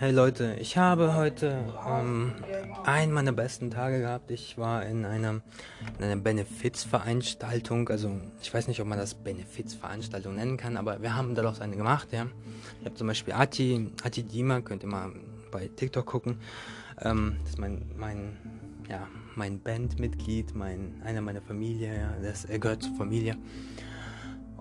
Hey Leute, ich habe heute ähm, einen meiner besten Tage gehabt. Ich war in einer, in einer Benefizveranstaltung. Also ich weiß nicht, ob man das Benefizveranstaltung nennen kann, aber wir haben daraus eine gemacht. Ja. Ich habe zum Beispiel Ati, Ati Dima, könnt ihr mal bei TikTok gucken. Ähm, das ist mein, mein, ja, mein Bandmitglied, mein, einer meiner Familie. Ja. Das, er gehört zur Familie.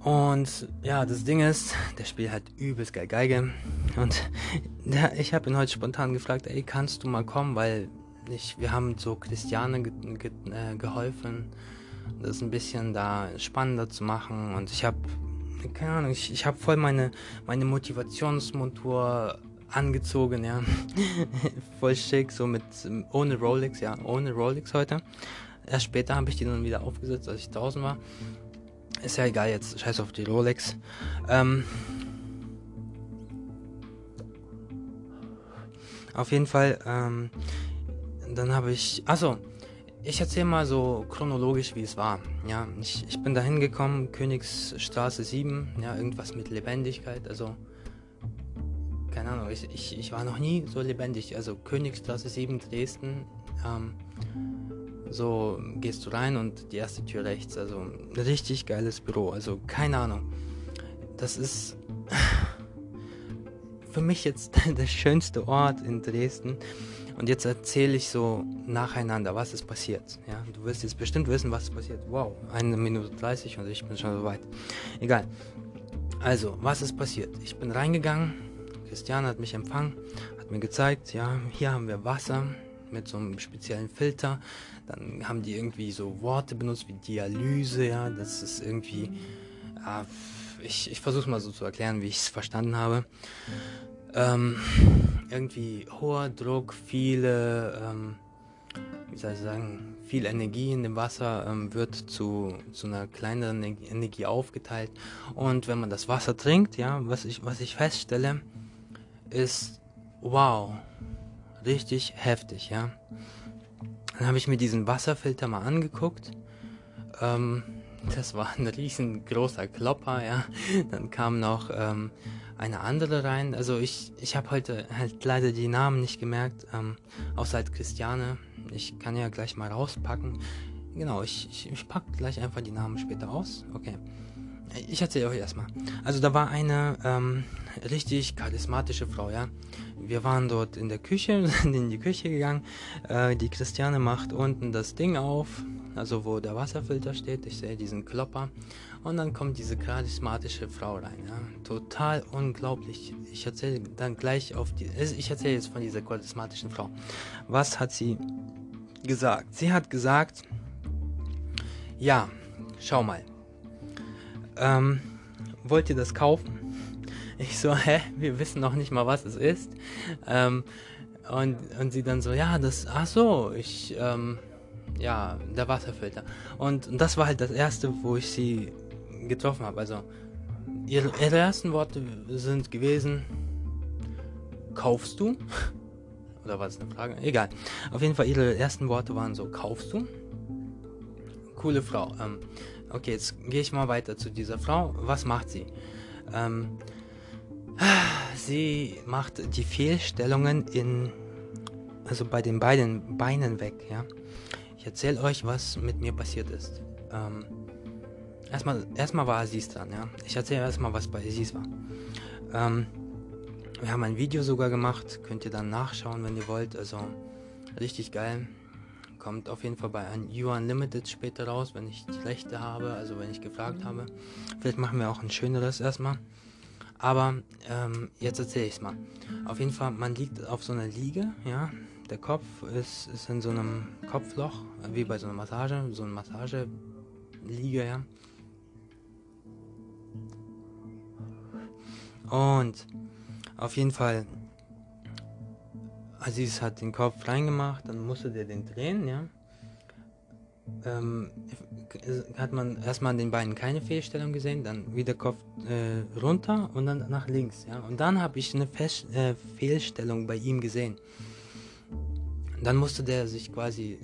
Und ja, das Ding ist, der spielt halt übelst geil Geige. Und ja, ich habe ihn heute spontan gefragt, ey, kannst du mal kommen, weil ich, wir haben so Christiane ge ge äh, geholfen, das ein bisschen da spannender zu machen. Und ich habe, keine Ahnung, ich, ich habe voll meine, meine Motivationsmontur angezogen, ja. voll schick, so mit, ohne Rolex, ja, ohne Rolex heute. Erst später habe ich die dann wieder aufgesetzt, als ich draußen war. Ist ja egal jetzt, scheiß auf die Rolex. Ähm, auf jeden Fall, ähm, dann habe ich, also ich erzähle mal so chronologisch, wie es war. Ja, ich, ich bin da hingekommen, Königsstraße 7, ja, irgendwas mit Lebendigkeit, also keine Ahnung, ich, ich, ich war noch nie so lebendig. Also Königsstraße 7 Dresden, ähm, so gehst du rein und die erste Tür rechts. Also richtig geiles Büro. Also keine Ahnung. Das ist für mich jetzt der schönste Ort in Dresden. Und jetzt erzähle ich so nacheinander, was ist passiert. Ja, du wirst jetzt bestimmt wissen, was ist passiert. Wow, eine Minute 30 und ich bin schon so weit. Egal. Also, was ist passiert? Ich bin reingegangen. Christiane hat mich empfangen, hat mir gezeigt, ja, hier haben wir Wasser mit so einem speziellen Filter. Dann haben die irgendwie so Worte benutzt wie Dialyse, ja, das ist irgendwie, ja, ich, ich versuche mal so zu erklären, wie ich es verstanden habe. Ähm, irgendwie hoher Druck, viele, ähm, wie soll ich sagen, viel Energie in dem Wasser ähm, wird zu, zu einer kleineren Energie aufgeteilt. Und wenn man das Wasser trinkt, ja, was ich, was ich feststelle, ist, wow, richtig heftig, ja. Dann habe ich mir diesen Wasserfilter mal angeguckt. Ähm, das war ein riesengroßer Klopper, ja. Dann kam noch ähm, eine andere rein. Also ich, ich habe heute halt leider die Namen nicht gemerkt, ähm, außer halt Christiane. Ich kann ja gleich mal rauspacken. Genau, ich, ich, ich packe gleich einfach die Namen später aus. Okay. Ich erzähle euch erstmal. Also da war eine ähm, richtig charismatische Frau, ja. Wir waren dort in der Küche, sind in die Küche gegangen. Äh, die Christiane macht unten das Ding auf, also wo der Wasserfilter steht. Ich sehe diesen Klopper. Und dann kommt diese charismatische Frau rein, ja. Total unglaublich. Ich erzähle dann gleich auf die. Ich erzähle jetzt von dieser charismatischen Frau. Was hat sie gesagt? Sie hat gesagt, ja, schau mal ähm, wollt ihr das kaufen? Ich so, hä, wir wissen noch nicht mal, was es ist. Ähm, und, und sie dann so, ja, das, ach so, ich, ähm, ja, der Wasserfilter. Und, und das war halt das erste, wo ich sie getroffen habe. Also, ihre, ihre ersten Worte sind gewesen, kaufst du? Oder war es eine Frage? Egal. Auf jeden Fall, ihre ersten Worte waren so, kaufst du? Coole Frau. Ähm, Okay, jetzt gehe ich mal weiter zu dieser Frau. Was macht sie? Ähm, sie macht die Fehlstellungen in, also bei den beiden Beinen weg, ja. Ich erzähle euch, was mit mir passiert ist. Ähm, erstmal, erstmal war Aziz dran, ja. Ich erzähle erstmal, was bei Aziz war. Ähm, wir haben ein Video sogar gemacht, könnt ihr dann nachschauen, wenn ihr wollt. Also richtig geil. Kommt auf jeden Fall bei ein You Unlimited später raus, wenn ich die Rechte habe, also wenn ich gefragt habe. Vielleicht machen wir auch ein schöneres erstmal. Aber ähm, jetzt erzähle ich es mal. Auf jeden Fall, man liegt auf so einer Liege, ja. Der Kopf ist, ist in so einem Kopfloch, wie bei so einer Massage, so eine Massageliege, ja. Und auf jeden Fall Aziz hat den Kopf reingemacht, dann musste der den drehen, ja. Ähm, hat man erstmal an den Beinen keine Fehlstellung gesehen, dann wieder Kopf äh, runter und dann nach links, ja. Und dann habe ich eine Fest äh, Fehlstellung bei ihm gesehen. Dann musste der sich quasi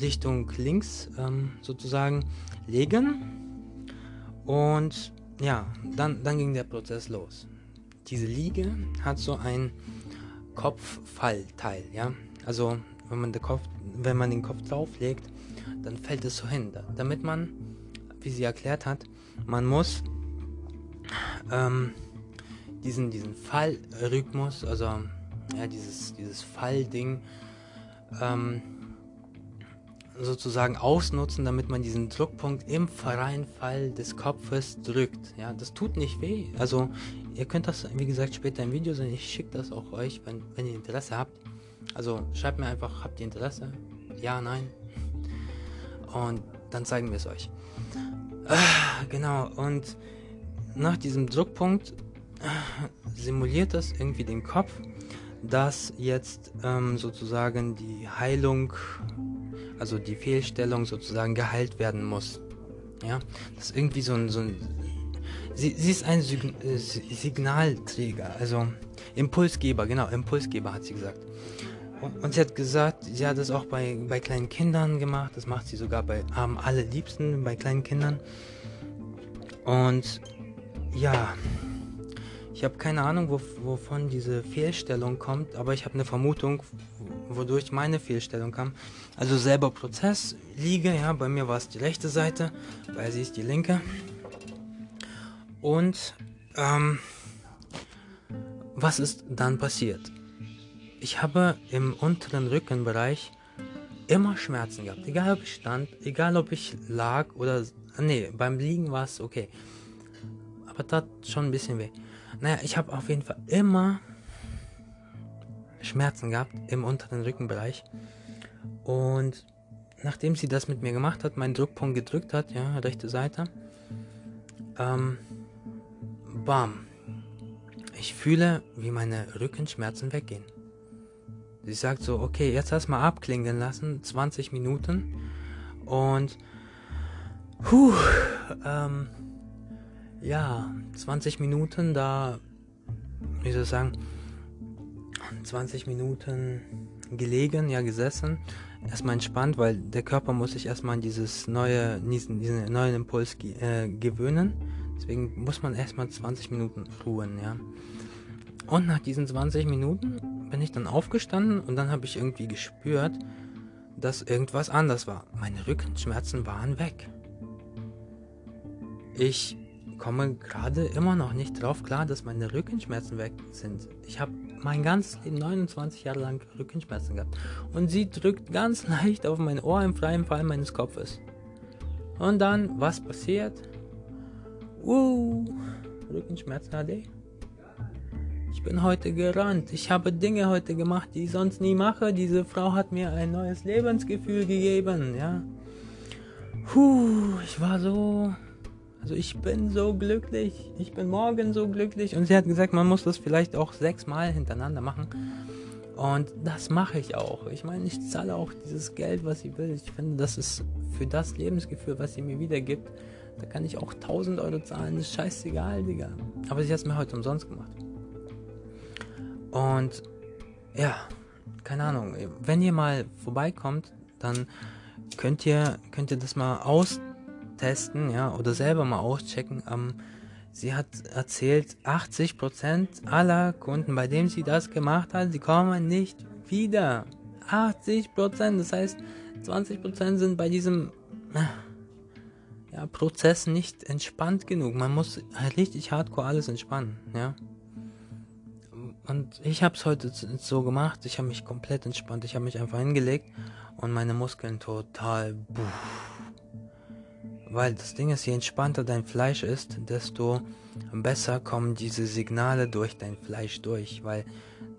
Richtung links ähm, sozusagen legen und ja, dann, dann ging der Prozess los. Diese Liege hat so ein Kopffallteil, ja. Also wenn man, Kopf, wenn man den Kopf drauflegt, dann fällt es so hin. Damit man, wie sie erklärt hat, man muss ähm, diesen, diesen Fallrhythmus, also ja, dieses, dieses Fallding, ähm, sozusagen ausnutzen, damit man diesen Druckpunkt im freien Fall des Kopfes drückt. Ja, das tut nicht weh. Also ihr könnt das, wie gesagt, später im Video sehen. Ich schicke das auch euch, wenn, wenn ihr Interesse habt. Also schreibt mir einfach, habt ihr Interesse? Ja, nein. Und dann zeigen wir es euch. Ah, genau, und nach diesem Druckpunkt simuliert das irgendwie den Kopf, dass jetzt ähm, sozusagen die Heilung also die Fehlstellung sozusagen geheilt werden muss. Ja, das ist irgendwie so ein, so ein sie, sie ist ein Sig äh, Signalträger, also Impulsgeber, genau, Impulsgeber hat sie gesagt. Und, und, sie hat gesagt, sie hat das auch bei, bei kleinen Kindern gemacht, das macht sie sogar bei am allerliebsten bei kleinen Kindern. Und ja, ich habe keine Ahnung, wo, wovon diese Fehlstellung kommt, aber ich habe eine Vermutung, wodurch meine Fehlstellung kam. Also selber Prozess liege, ja, bei mir war es die rechte Seite, bei sie ist die linke. Und ähm, was ist dann passiert? Ich habe im unteren Rückenbereich immer Schmerzen gehabt, egal ob ich stand, egal ob ich lag oder nee, beim Liegen war es okay, aber tat schon ein bisschen weh. Naja, ich habe auf jeden Fall immer Schmerzen gehabt im unteren Rückenbereich. Und nachdem sie das mit mir gemacht hat, meinen Druckpunkt gedrückt hat, ja, rechte Seite, ähm, bam. Ich fühle, wie meine Rückenschmerzen weggehen. Sie sagt so, okay, jetzt erstmal abklingen lassen, 20 Minuten. Und, puh, ähm, ja, 20 Minuten da, wie soll ich sagen, 20 Minuten gelegen, ja gesessen, erstmal entspannt, weil der Körper muss sich erstmal an dieses neue, diesen, diesen neuen Impuls äh, gewöhnen. Deswegen muss man erstmal 20 Minuten ruhen, ja. Und nach diesen 20 Minuten bin ich dann aufgestanden und dann habe ich irgendwie gespürt, dass irgendwas anders war. Meine Rückenschmerzen waren weg. Ich komme gerade immer noch nicht drauf klar, dass meine Rückenschmerzen weg sind. Ich habe mein ganzes Leben 29 Jahre lang Rückenschmerzen gehabt. Und sie drückt ganz leicht auf mein Ohr im freien Fall meines Kopfes. Und dann, was passiert? Uh, Rückenschmerzen HD. Ich bin heute gerannt. Ich habe Dinge heute gemacht, die ich sonst nie mache. Diese Frau hat mir ein neues Lebensgefühl gegeben, ja. Puh, ich war so also ich bin so glücklich, ich bin morgen so glücklich. Und sie hat gesagt, man muss das vielleicht auch sechsmal hintereinander machen. Und das mache ich auch. Ich meine, ich zahle auch dieses Geld, was sie will. Ich finde, das ist für das Lebensgefühl, was sie mir wiedergibt. Da kann ich auch 1000 Euro zahlen. Ist scheißegal, Digga. Aber sie hat es mir heute umsonst gemacht. Und ja, keine Ahnung. Wenn ihr mal vorbeikommt, dann könnt ihr, könnt ihr das mal aus testen, ja, oder selber mal auschecken. Ähm, sie hat erzählt, 80% aller Kunden, bei denen sie das gemacht hat, die kommen nicht wieder. 80%, das heißt, 20% sind bei diesem ja, Prozess nicht entspannt genug. Man muss richtig hardcore alles entspannen, ja. Und ich habe es heute so gemacht, ich habe mich komplett entspannt, ich habe mich einfach hingelegt und meine Muskeln total buff, weil das Ding ist, je entspannter dein Fleisch ist, desto besser kommen diese Signale durch dein Fleisch durch. Weil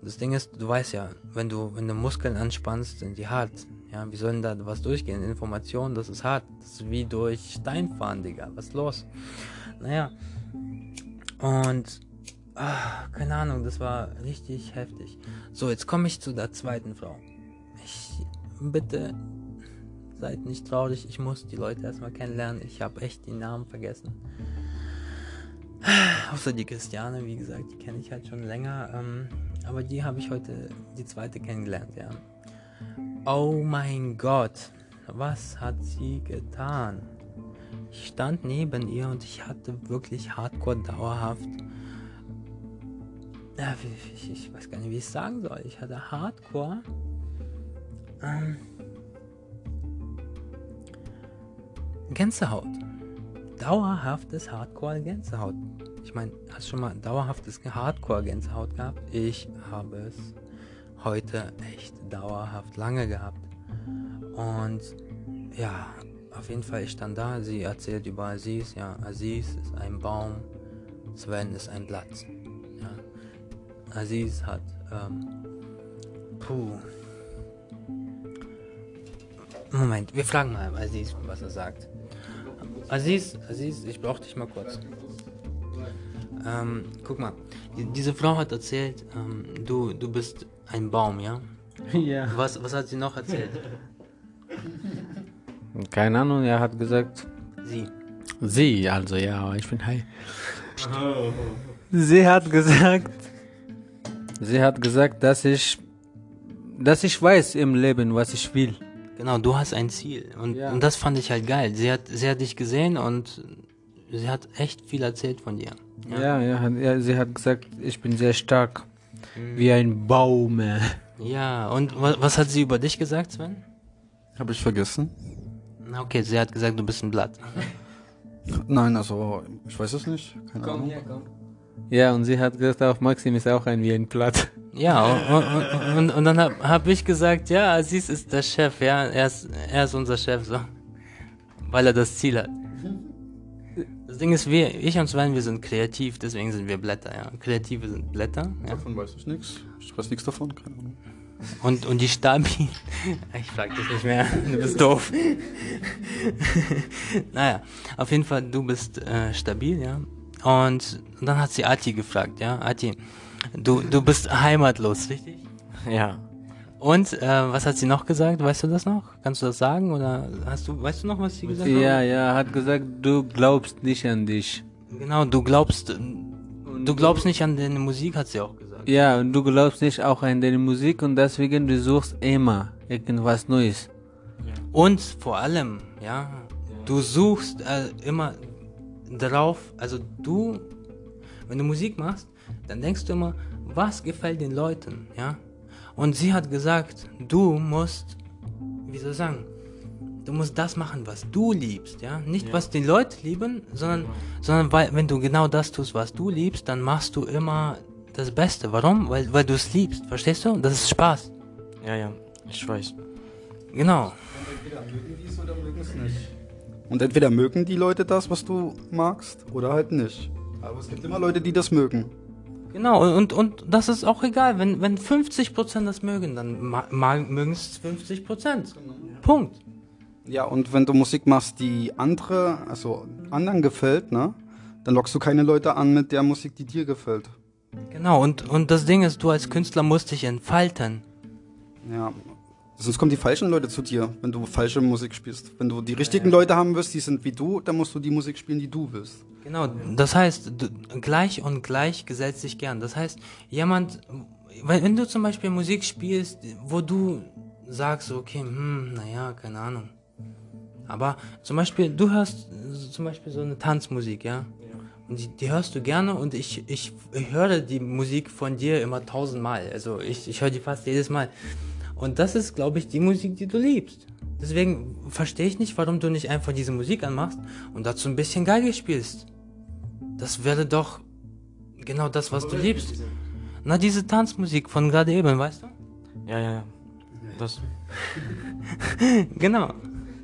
das Ding ist, du weißt ja, wenn du, wenn du Muskeln anspannst, sind die hart. Ja, wie soll denn da was durchgehen? Information, das ist hart. Das ist wie durch Stein fahren, Digga. Was ist los? Naja. Und ach, keine Ahnung, das war richtig heftig. So, jetzt komme ich zu der zweiten Frau. Ich bitte Seid nicht traurig, ich muss die Leute erstmal kennenlernen. Ich habe echt die Namen vergessen. Außer die Christiane, wie gesagt, die kenne ich halt schon länger. Ähm, aber die habe ich heute, die zweite kennengelernt, ja. Oh mein Gott, was hat sie getan? Ich stand neben ihr und ich hatte wirklich hardcore dauerhaft ja, ich, ich, weiß gar nicht, wie ich es sagen soll. Ich hatte Hardcore. Ähm, Gänsehaut. Dauerhaftes Hardcore-Gänsehaut. Ich meine, hast du schon mal dauerhaftes Hardcore-Gänsehaut gehabt? Ich habe es heute echt dauerhaft lange gehabt. Und ja, auf jeden Fall, ich stand da, sie erzählt über Aziz. Ja, Aziz ist ein Baum, Sven ist ein Blatt. Aziz hat, ähm, puh. Moment, wir fragen mal Aziz, was er sagt. Aziz, Aziz, ich brauch dich mal kurz. Ähm, guck mal, die, diese Frau hat erzählt, ähm, du, du bist ein Baum, ja? Ja. Was, was hat sie noch erzählt? Keine Ahnung, er hat gesagt. Sie. Sie, also ja, ich bin hi. Sie hat gesagt. Sie hat gesagt, dass ich. Dass ich weiß im Leben, was ich will. Genau, du hast ein Ziel. Und, Ja. und das fand ich halt geil. Sie hat, sie hat dich gesehen und sie hat echt viel erzählt von dir. Ja, ja, hat, ja sie hat gesagt, ich bin sehr stark. Wie ein Baum. Ja, und was, was hat sie über dich gesagt, Sven? Habe ich vergessen? Na, Okay, sie hat gesagt, du bist ein Blatt. Nein, also ich weiß es nicht. Keine Ahnung. Ja, und sie hat gesagt, auch Maxim ist auch ein wie ein Blatt. Ja, und, und, und, und dann habe hab ich gesagt, ja, Aziz ist der Chef, ja, er ist, er ist unser Chef, so. Weil er das Ziel hat. Das Ding ist, wir, ich und Sven, wir sind kreativ, deswegen sind wir Blätter, ja. Kreative sind Blätter, ja. Davon weiß ich nichts. Ich weiß nichts davon. Keine Ahnung. Und, und die Stabil. Ich frag dich nicht mehr, du bist doof. naja, auf jeden Fall, du bist äh, stabil, ja. Und dann hat sie Ati gefragt, ja. Ati, du, du bist heimatlos, richtig? Ja. Und äh, was hat sie noch gesagt? Weißt du das noch? Kannst du das sagen? Oder hast du, weißt du noch, was sie gesagt hat? Ja, ja, hat gesagt, du glaubst nicht an dich. Genau, du glaubst, du glaubst nicht an deine Musik, hat sie auch gesagt. Ja, und du glaubst nicht auch an deine Musik und deswegen du suchst immer irgendwas Neues. Und vor allem, ja, du suchst äh, immer darauf, also du, wenn du Musik machst, dann denkst du immer, was gefällt den Leuten, ja? Und sie hat gesagt, du musst, wie soll ich sagen, du musst das machen, was du liebst, ja? Nicht was die Leute lieben, sondern, sondern weil, wenn du genau das tust, was du liebst, dann machst du immer das Beste. Warum? Weil, weil du es liebst, verstehst du? Das ist Spaß. Ja, ja. Ich weiß. Genau. Und entweder mögen die Leute das, was du magst, oder halt nicht. Aber es gibt immer Leute, die das mögen. Genau, und, und das ist auch egal. Wenn, wenn 50% das mögen, dann mögen es 50%. Punkt. Ja, und wenn du Musik machst, die andere, also anderen gefällt, ne? Dann lockst du keine Leute an mit der Musik, die dir gefällt. Genau, und, und das Ding ist, du als Künstler musst dich entfalten. Ja. Sonst kommen die falschen Leute zu dir, wenn du falsche Musik spielst. Wenn du die richtigen Leute haben willst, die sind wie du, dann musst du die Musik spielen, die du willst. Genau, das heißt, gleich und gleich gesellt sich gern. Das heißt, jemand, wenn, du zum Beispiel Musik spielst, wo du sagst, okay, hm, naja, keine Ahnung. Aber zum Beispiel, du hörst zum Beispiel so eine Tanzmusik, ja? Und die, die hörst du gerne und ich, ich, ich höre die Musik von dir immer tausendmal. Also ich, ich höre die fast jedes Mal. Und das ist, glaube ich, die Musik, die du liebst. Deswegen verstehe ich nicht, warum du nicht einfach diese Musik anmachst und dazu ein bisschen Geige spielst. Das wäre doch genau das, was du liebst. Na, diese Tanzmusik von gerade eben, weißt du? Ja, ja, ja. Das. Genau.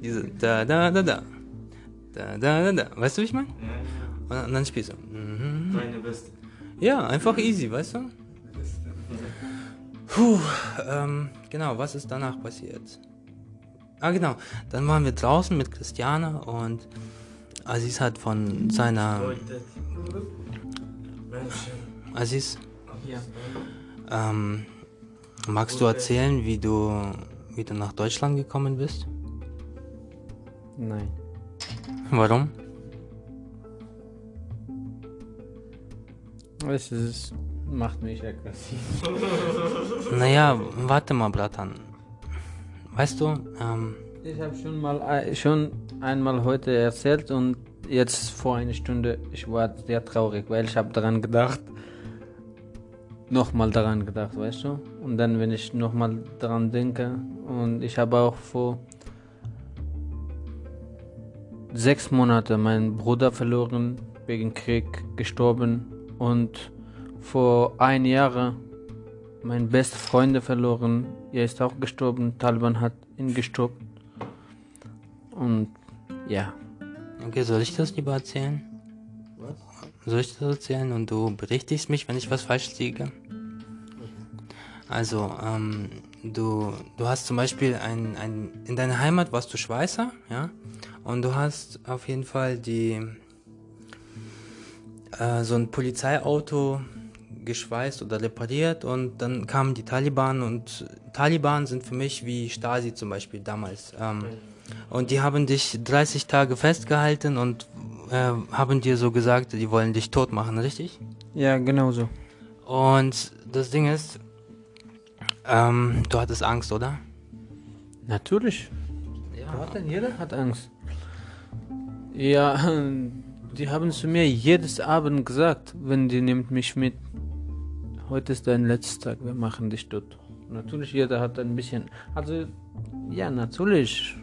Diese da, da, da, da. Da, da, da, da. Weißt du, wie ich meine? Dann, und dann spielst du. Mhm. Meine Beste. Ja, einfach easy, weißt du? Puh, ähm, genau, was ist danach passiert? Ah, genau, dann waren wir draußen mit Christiane und Aziz hat von seiner. Aziz, Ja. ähm, magst du erzählen, wie du, wie du nach Deutschland gekommen bist? Nein. Warum? Es ist, macht mich aggressiv. Naja, warte mal, Bratan. Weißt du, ähm, Ich habe schon mal äh, schon einmal heute erzählt und jetzt vor einer Stunde, ich war sehr traurig, weil ich habe daran gedacht, nochmal daran gedacht, weißt du? Und dann, wenn ich nochmal daran denke, und ich habe auch vor sechs Monaten meinen Bruder verloren, wegen Krieg gestorben und vor ein Jahr meinen besten Freund verloren. Er ist auch gestorben. Taliban hat ihn gestorben. Und ja. Okay, soll ich das lieber erzählen? Was? Soll ich das erzählen und du berichtigst mich, wenn ich was falsch liege? Also, ähm, du, du hast zum Beispiel ein, ein, in deiner Heimat warst du Schweißer, ja, und du hast auf jeden Fall die, äh, so ein Polizeiauto geschweißt oder repariert und dann kamen die Taliban und Taliban sind für mich wie Stasi zum Beispiel damals. Ähm, und die haben dich 30 Tage festgehalten und äh, haben dir so gesagt, die wollen dich tot machen, richtig? Ja, genau so. Und das Ding ist, ähm, du hattest Angst, oder? Natürlich. Ja. Hat denn jeder hat Angst. Ja, die haben zu mir jedes Abend gesagt, wenn die nimmt mich mit. Heute ist dein letzter Tag, wir machen dich tot. Natürlich, jeder hat ein bisschen. Also, ja, natürlich.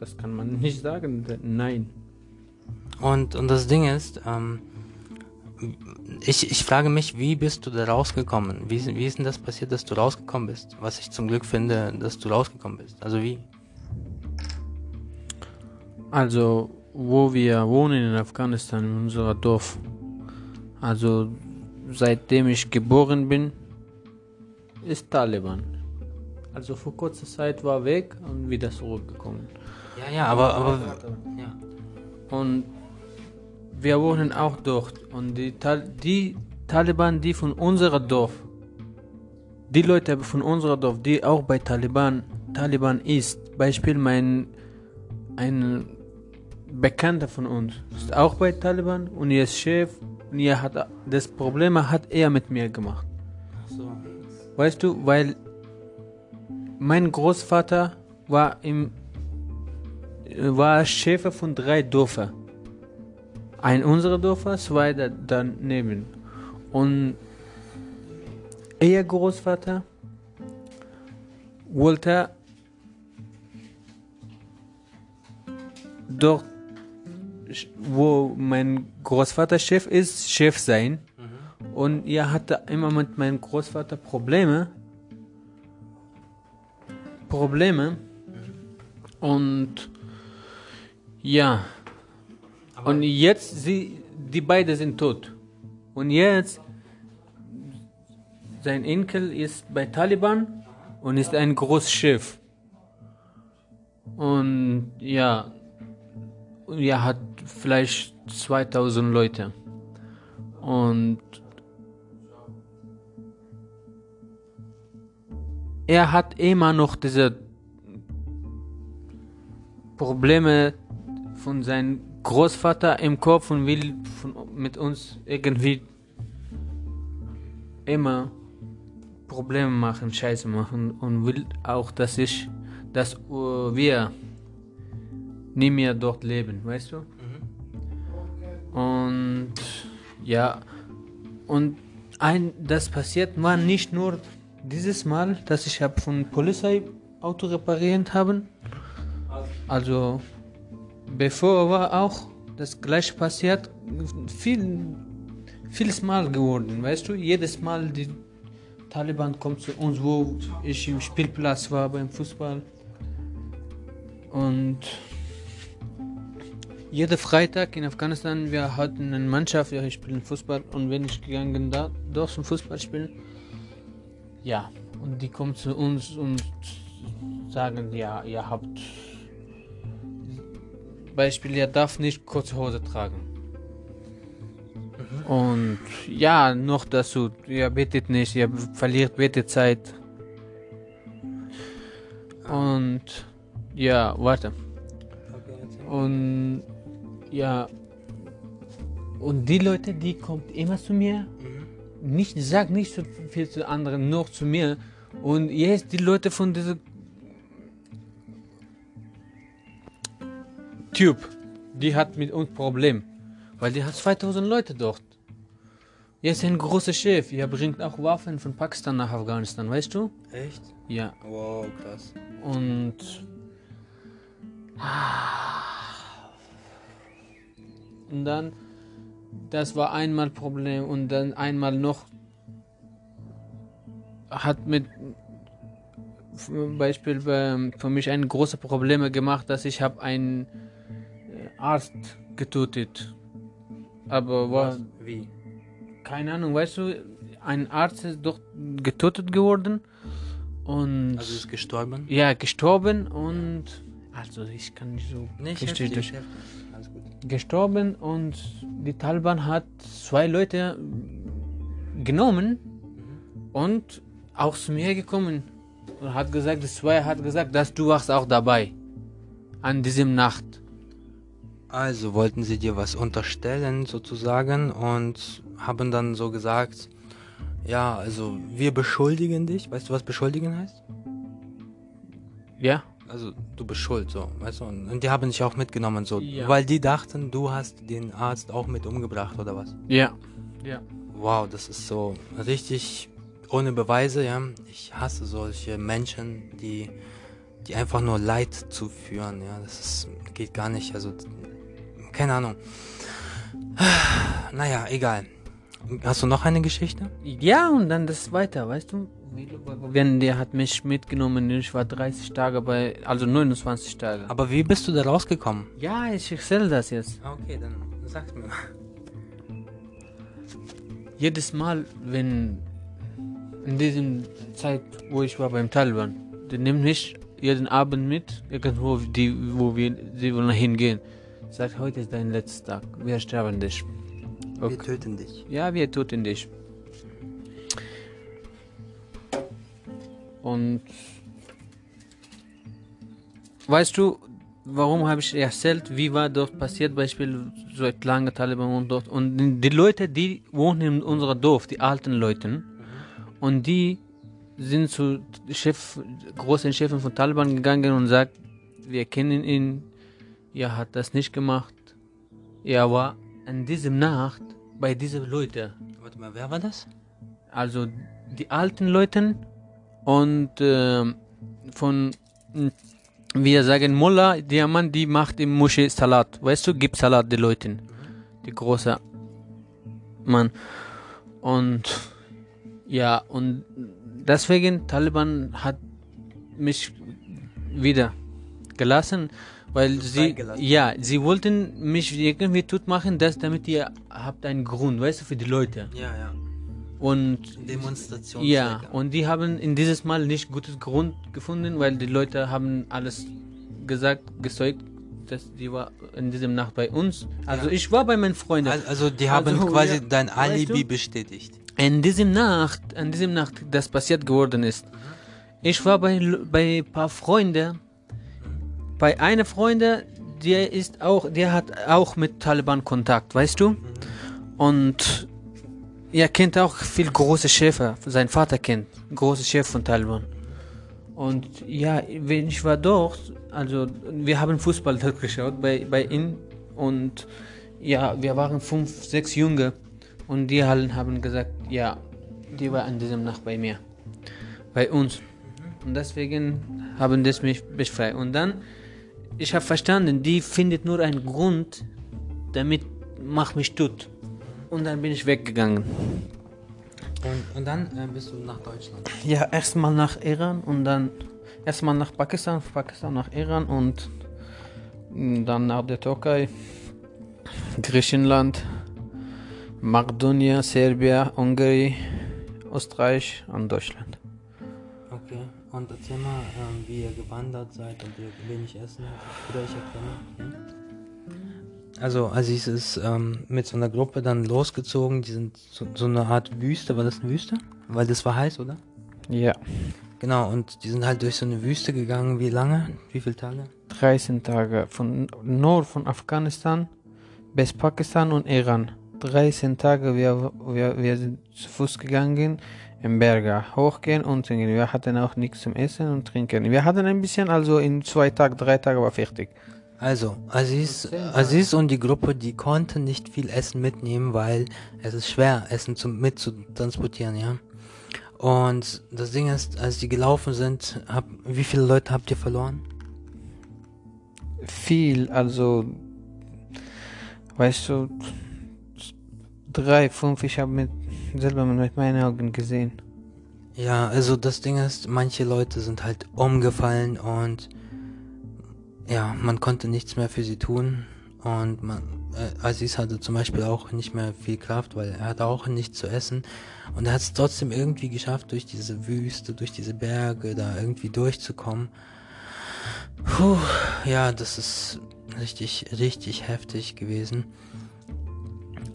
Das kann man nicht sagen. Nein. Und, und das Ding ist, ähm, ich, ich frage mich, wie bist du da rausgekommen? Wie, wie ist denn das passiert, dass du rausgekommen bist? Was ich zum Glück finde, dass du rausgekommen bist. Also wie? Also, wo wir wohnen in Afghanistan, in unserem Dorf. Also, seitdem ich geboren bin, ist Taliban. Also vor kurzer Zeit war weg und wieder zurückgekommen. Ja, ja, aber, aber ja. Und wir wohnen auch dort. Und die, Tal die Taliban, die von unserem Dorf, die Leute von unserem Dorf, die auch bei Taliban, Taliban ist, Beispiel mein ein Bekannter von uns ist auch bei Taliban und ist Chef er hat das Problem hat er mit mir gemacht. So. Weißt du, weil mein Großvater war im war Chef von drei Dörfern. Ein unserer Dörfer, zwei da, daneben. Und ihr Großvater wollte dort, wo mein Großvater Chef ist, Chef sein. Und er hatte immer mit meinem Großvater Probleme. Probleme. Und ja. und jetzt, sie, die beiden sind tot. Und jetzt, sein Enkel ist bei Taliban und ist ein Großchef. Und ja, er hat vielleicht 2000 Leute. Und er hat immer noch diese Probleme von seinem Großvater im Kopf und will von, mit uns irgendwie immer Probleme machen, Scheiße machen und will auch, dass ich, dass uh, wir nie mehr dort leben, weißt du? Und ja, und ein, das passiert war nicht nur dieses Mal, dass ich habe von Polizeiauto repariert haben. Also bevor war auch das gleiche passiert, viel, vieles Mal geworden, weißt du? Jedes Mal die Taliban kommt zu uns, wo ich im Spielplatz war beim Fußball. Und jeden Freitag in Afghanistan, wir hatten eine Mannschaft, wir spielen Fußball und wenn ich gegangen da durch zum Fußball spielen, ja, und die kommen zu uns und sagen, ja, ihr habt Beispiel, ihr darf nicht kurze Hose tragen. Und ja, noch dazu, ihr betet nicht, ihr verliert Betezeit. Und ja, warte. Und ja, und die Leute, die kommt immer zu mir, nicht sagt nicht so viel zu anderen, nur zu mir. Und jetzt die Leute von dieser Typ, die hat mit uns Problem, weil die hat 2000 Leute dort. Ist ein großer Chef. Er bringt auch Waffen von Pakistan nach Afghanistan, weißt du? Echt? Ja. Wow, krass. Und. Und dann, das war einmal Problem und dann einmal noch hat mit zum Beispiel ähm, für mich ein großes Probleme gemacht, dass ich habe einen äh, Arzt getötet. Aber war Wie? keine Ahnung, weißt du, ein Arzt ist doch getötet geworden und Also ist gestorben? ja gestorben und also ich kann nicht so Nicht richtig heftig, gestorben und die Taliban hat zwei Leute genommen und auch zu mir gekommen und hat gesagt, die zwei hat gesagt, dass du warst auch dabei an diesem Nacht. Also wollten sie dir was unterstellen sozusagen und haben dann so gesagt, ja, also wir beschuldigen dich. Weißt du, was beschuldigen heißt? Ja, Also du bist schuld, so, weißt du? Und, und die haben dich auch mitgenommen, so, Ja. weil die dachten, du hast den Arzt auch mit umgebracht oder was? ja, ja. Wow, das ist so richtig ohne Beweise, ja. Ich hasse solche Menschen, die, die einfach nur Leid zuführen, ja. Das ist, geht gar nicht, also, keine Ahnung. Naja, egal. Hast du noch eine Geschichte? Ja, und dann das weiter, weißt du? Wenn der hat mich mitgenommen, ich war 30 Tage bei, also 29 Tage. Aber wie bist du da rausgekommen? Ja, ich erzähle das jetzt. Okay, dann sag's mir mal. Jedes Mal, wenn in diesem Zeit, wo ich war beim Taliban, die nimmt mich jeden Abend mit, irgendwo, die, wo wir, sie wollen hingehen. Sagt, heute ist dein letzter Tag, wir sterben dich. Wir Okay. töten dich. Ja, wir töten dich. Und weißt du, warum habe ich erzählt, wie war dort passiert, Beispiel seit lange Taliban und dort und die Leute, die wohnen in unserem Dorf, die alten Leute, und die sind zu Chef, großen Chefen von Taliban gegangen und sagt, wir kennen ihn, er hat das nicht gemacht, er war an diesem Nacht bei diesen Leuten. Warte mal, wer war das? Also die alten Leute und ähm, von, mh, wir sagen Mullah, der Mann, die macht im Moschee Salat. Weißt du, gibt Salat den Leuten. Die große Mann. Und ja, und deswegen Taliban hat mich wieder gelassen, weil sie ja, sie wollten mich irgendwie tot machen, das damit ihr habt einen Grund, weißt du, für die Leute. Ja, ja. Und Demonstration. ja, und die haben in dieses Mal nicht gutes Grund gefunden, weil die Leute haben alles gesagt, gezeugt, dass die war in diesem Nacht bei uns. Also ich war bei meinen Freunden. Al- Also die haben Also, quasi ja, dein weißt Alibi du? bestätigt. in diesem Nacht, an diesem Nacht, das passiert geworden ist. Ich war bei bei ein paar Freunden, bei einer Freunde, der ist auch, der hat auch mit Taliban Kontakt, weißt du? Und er kennt auch viel große Chefe, sein Vater kennt große Chef von Taliban. Und ja, wenn ich war dort, also wir haben Fußball dort geschaut bei, bei ihm und ja, wir waren fünf, sechs Junge und die allen haben gesagt, ja, die war an diesem Nacht bei mir, bei uns. Und deswegen haben das mich befreit. Und dann, ich habe verstanden, die findet nur einen Grund, damit mach mich tot. Und dann bin ich weggegangen. Und, und dann äh, bist du nach Deutschland. Ja, erstmal nach Iran und dann erstmal nach Pakistan, von Pakistan nach Iran und dann nach der Türkei, Griechenland, Makedonien, Serbien, Ungarn, Österreich und Deutschland. Okay. Und erzähl mal, ähm, wie ihr gewandert seid und ihr wenig Essen hattet. Oder ich erkenne. Hm? Also Aziz ist ähm, mit so einer Gruppe dann losgezogen. Die sind so, so eine Art Wüste. War das eine Wüste? Weil das war heiß, oder? Ja, Genau. Und die sind halt durch so eine Wüste gegangen. Wie lange? Wie viele Tage? 13 Tage von nur von Afghanistan bis Pakistan und Iran. 13 Tage wir, wir, wir sind zu Fuß gegangen im Berge hochgehen und gehen. Wir hatten auch nichts zum Essen und Trinken. Wir hatten ein bisschen, also in zwei Tagen, drei Tagen war fertig. Also, Aziz. Aziz und die Gruppe, die konnten nicht viel Essen mitnehmen, weil es ist schwer, Essen zum, mitzutransportieren, ja. Und das Ding ist, als die gelaufen sind, hab, wie viele Leute habt ihr verloren? Viel, also, weißt du, drei, fünf, ich habe mit, selber mit meinen Augen gesehen. Ja, also das Ding ist, manche Leute sind halt umgefallen und ja, man konnte nichts mehr für sie tun. Und man, äh, Aziz hatte zum Beispiel auch nicht mehr viel Kraft, weil er hatte auch nichts zu essen. Und er hat es trotzdem irgendwie geschafft, durch diese Wüste, durch diese Berge da irgendwie durchzukommen. Puh, ja, das ist richtig, richtig heftig gewesen.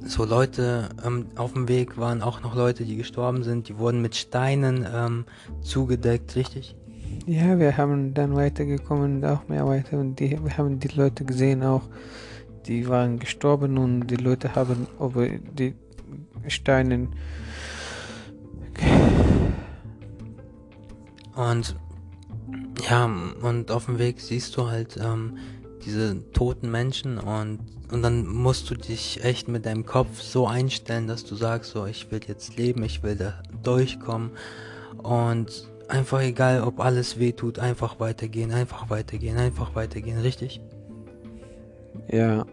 So Leute, ähm, auf dem Weg waren auch noch Leute, die gestorben sind, die wurden mit Steinen ähm, zugedeckt, richtig? Ja, wir haben dann weitergekommen und auch mehr weiter. Und die, wir haben die Leute gesehen auch, die waren gestorben und die Leute haben über die Steine Und ja, und auf dem Weg siehst du halt ähm, diese toten Menschen und, und dann musst du dich echt mit deinem Kopf so einstellen, dass du sagst, so, ich will jetzt leben, ich will da durchkommen. Und einfach egal, ob alles weh tut, einfach weitergehen, einfach weitergehen, einfach weitergehen, richtig? Ja.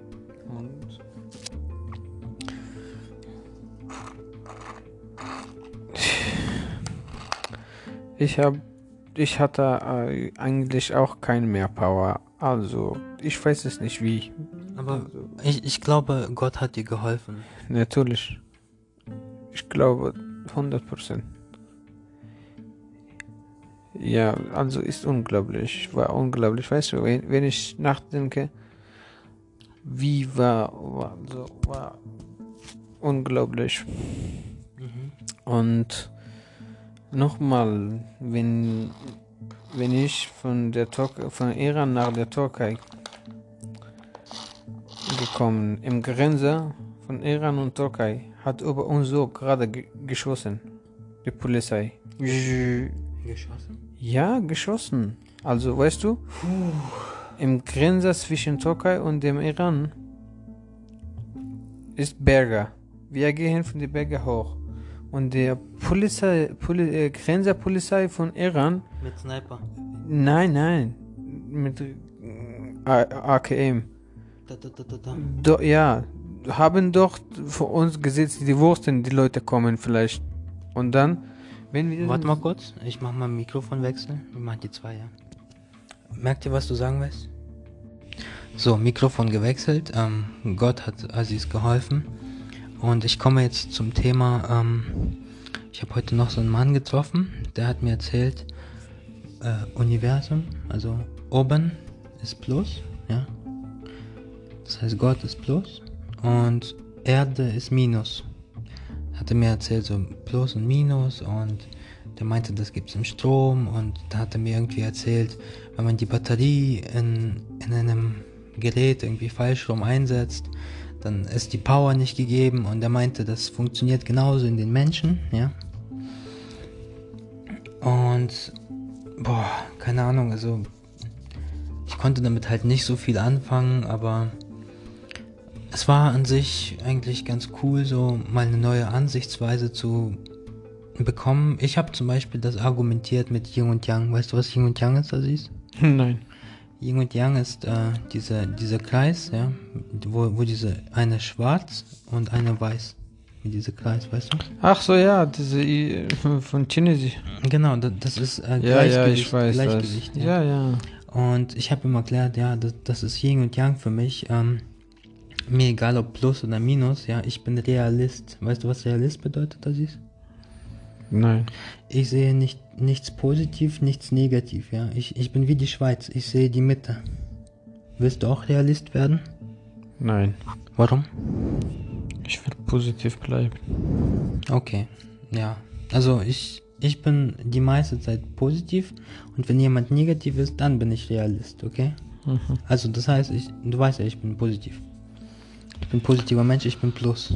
Und ich habe, ich hatte äh, eigentlich auch keine mehr Power. Also, ich weiß es nicht wie. Aber ich, ich glaube, Gott hat dir geholfen. Natürlich. Ich glaube 100%. Ja, also ist unglaublich. War unglaublich. Weißt du, wenn, wenn ich nachdenke, wie war, war, so, war unglaublich. Und nochmal, wenn, wenn ich von der Türkei, von Iran nach der Türkei gekommen, im Grenze von Iran und Türkei, hat über uns so gerade ge geschossen. Die Polizei. Geschossen? Ja, geschossen. Also, weißt du, im Grenze zwischen Türkei und dem Iran ist Berge. Wir gehen von den Bergen hoch. Und der Polizei, Poli äh, Grenzpolizei von Iran, Mit Sniper. nein, nein, mit äh, AKM. Da, da, da. Do, ja, haben doch für uns gesetzt, die wussten, die Leute kommen vielleicht. Und dann. Warte mal kurz, ich mach mal Mikrofon wechseln. Wir machen die zwei, ja. Merkt ihr, was du sagen willst? So, Mikrofon gewechselt. Ähm, Gott hat Aziz geholfen. Und ich komme jetzt zum Thema. Ähm, ich habe heute noch so einen Mann getroffen, der hat mir erzählt, äh, Universum, also oben ist Plus, ja. Das heißt, Gott ist Plus und Erde ist Minus hatte mir erzählt, so Plus und Minus und der meinte, das gibt's im Strom und da hat er mir irgendwie erzählt, wenn man die Batterie in, in einem Gerät irgendwie falsch rum einsetzt, dann ist die Power nicht gegeben und er meinte, das funktioniert genauso in den Menschen, ja. Und boah, keine Ahnung, also ich konnte damit halt nicht so viel anfangen, aber es war an sich eigentlich ganz cool, so mal eine neue Ansichtsweise zu bekommen. Ich habe zum Beispiel das argumentiert mit Yin und Yang. Weißt du, was Yin und Yang ist, Aziz? Nein. Yin und Yang ist äh, dieser, dieser Kreis, ja, wo, wo diese eine schwarz und eine weiß. Wie dieser Kreis, weißt du? Ach so, ja, diese äh, von Chinesisch. Genau, das, das ist äh, Ja, ja, ich weiß Gleichgewicht. das. ja. Ja, ja. Und ich habe ihm erklärt, ja, das, das ist Yin und Yang für mich. Ähm, mir egal ob Plus oder Minus, ja, ich bin Realist. Weißt du, was Realist bedeutet, das ist? Nein. Ich sehe nicht, nichts positiv, nichts negativ, ja. Ich, ich bin wie die Schweiz, ich sehe die Mitte. Willst du auch Realist werden? Nein. Warum? Ich will positiv bleiben. Okay, ja. Also ich, ich bin die meiste Zeit positiv und wenn jemand negativ ist, dann bin ich Realist, okay? Mhm. Also das heißt, ich, du weißt ja, ich bin positiv. Ich bin positiver Mensch, ich bin Plus.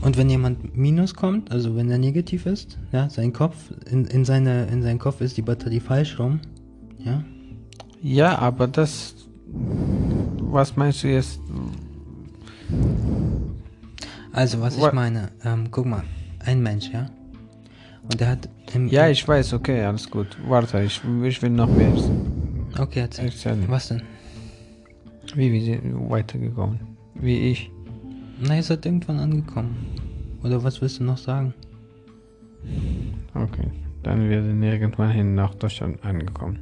Und wenn jemand Minus kommt, also wenn er negativ ist, ja, sein Kopf, in, in, seine, in seinen Kopf ist die Batterie falsch rum, ja, Ja, aber das, was meinst du jetzt? Also, was Wa- ich meine, ähm, guck mal, ein Mensch, ja? Und der hat. Im, Ja, ich weiß, okay, alles gut. Warte, ich, ich will noch mehr Okay, erzähl. erzählen. Was denn? Wie wir sind weitergekommen. Wie ich. Na, ihr seid irgendwann angekommen. Oder was willst du noch sagen? Okay. Dann wir sind irgendwann hin nach Deutschland angekommen.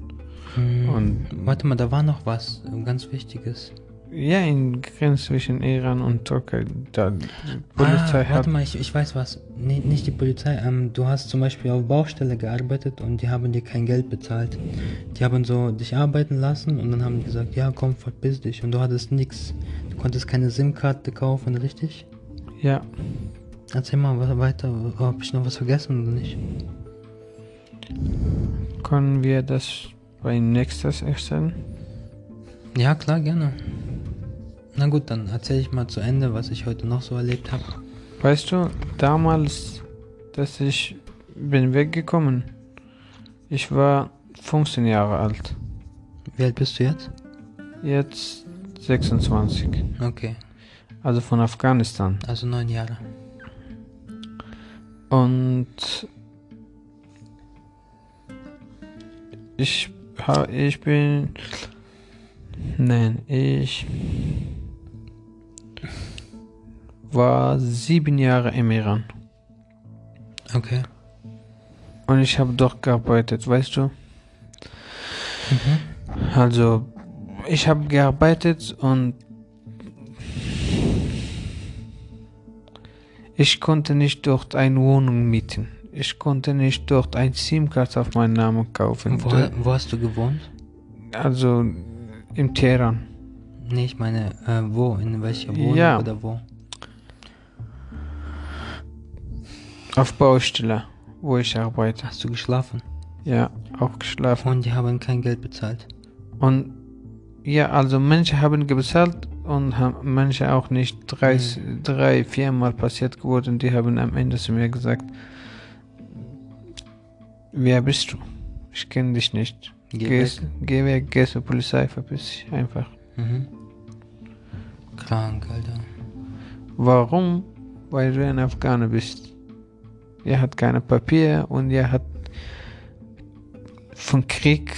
Hm, Und warte mal, da war noch was ganz Wichtiges. Ja, in Grenze zwischen Iran und Türkei. Da die Polizei ah, hat. warte mal, ich, ich weiß was. Nee, nicht die Polizei. Ähm, du hast zum Beispiel auf Baustelle gearbeitet und die haben dir kein Geld bezahlt. Die haben so dich arbeiten lassen und dann haben die gesagt, ja komm, verpiss dich. Und du hattest nichts. Du konntest keine SIM-Karte kaufen, richtig? Ja. Erzähl mal weiter. Hab ich noch was vergessen oder nicht? Können wir das bei nächstes erzählen? Ja, klar, gerne. Na gut, dann erzähle ich mal zu Ende, was ich heute noch so erlebt habe. Weißt du, damals, dass ich bin weggekommen, ich war 15 Jahre alt. Wie alt bist du jetzt? Jetzt 26. Okay, Also von Afghanistan. also neun Jahre. Und ich, ha- ich bin, nein, ich war sieben Jahre im Iran. Okay. Und ich habe dort gearbeitet, weißt du? Also, ich habe gearbeitet und ich konnte nicht dort eine Wohnung mieten. Ich konnte nicht dort ein SIM-Karte auf meinen Namen kaufen. Wo, wo hast du gewohnt? Also im Teheran. Nee, ich meine, äh, wo? In welcher Wohnung Ja. oder wo? Auf Baustelle, wo ich arbeite. Hast du geschlafen? Ja, auch geschlafen. Und die haben kein Geld bezahlt. Und ja, also manche haben bezahlt und haben manche auch nicht. Drei, drei viermal passiert geworden. Die haben am Ende zu mir gesagt, wer bist du? Ich kenne dich nicht. Geh Geh, weg. geh weg, geh zur Polizei, verpiss dich einfach. Mhm. Krank, Alter. Warum? Weil du ein Afghaner bist. Er hat keine Papier und er hat von Krieg,